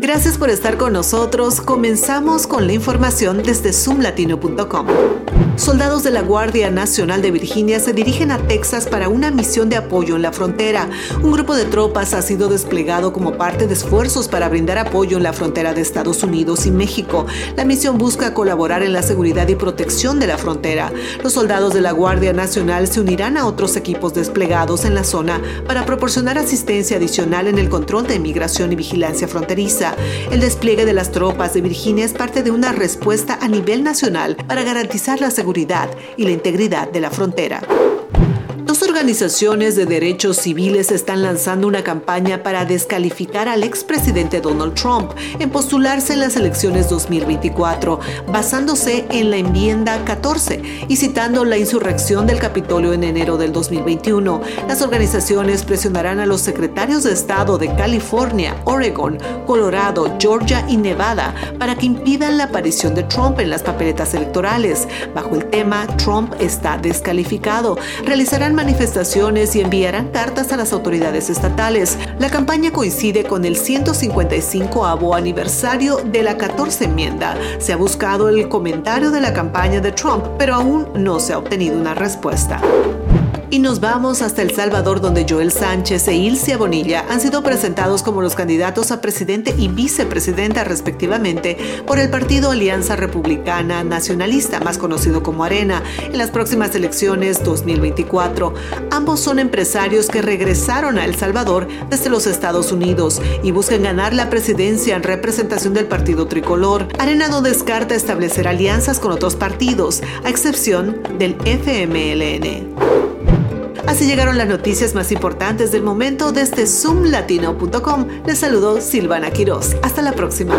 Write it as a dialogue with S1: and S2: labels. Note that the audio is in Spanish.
S1: Gracias por estar con nosotros. Comenzamos con la información desde zoomlatino.com. Soldados de la Guardia Nacional de Virginia se dirigen a Texas para una misión de apoyo en la frontera. Un grupo de tropas ha sido desplegado como parte de esfuerzos para brindar apoyo en la frontera de Estados Unidos y México. La misión busca colaborar en la seguridad y protección de la frontera. Los soldados de la Guardia Nacional se unirán a otros equipos desplegados en la zona para proporcionar asistencia adicional en el control de inmigración y vigilancia fronteriza. El despliegue de las tropas de Virginia es parte de una respuesta a nivel nacional para garantizar la seguridad y la integridad de la frontera. Organizaciones de derechos civiles están lanzando una campaña para descalificar al expresidente Donald Trump en postularse en las elecciones 2024, basándose en la enmienda 14 y citando la insurrección del Capitolio en enero del 2021. Las organizaciones presionarán a los secretarios de Estado de California, Oregon, Colorado, Georgia y Nevada para que impidan la aparición de Trump en las papeletas electorales. Bajo el tema Trump está descalificado, realizarán manifestaciones y enviarán cartas a las autoridades estatales. La campaña coincide con el 155 aniversario de la 14 enmienda. Se ha buscado el comentario de la campaña de Trump, pero aún no se ha obtenido una respuesta. Y nos vamos hasta El Salvador, donde Joel Sánchez e Ilcia Bonilla han sido presentados como los candidatos a presidente y vicepresidenta respectivamente por el partido Alianza Republicana Nacionalista, más conocido como Arena, en las próximas elecciones 2024. Ambos son empresarios que regresaron a El Salvador desde los Estados Unidos y buscan ganar la presidencia en representación del partido tricolor. Arena no descarta establecer alianzas con otros partidos, a excepción del FMLN. Así llegaron las noticias más importantes del momento desde zoomlatino.com. Les saludó Silvana Quiroz. Hasta la próxima.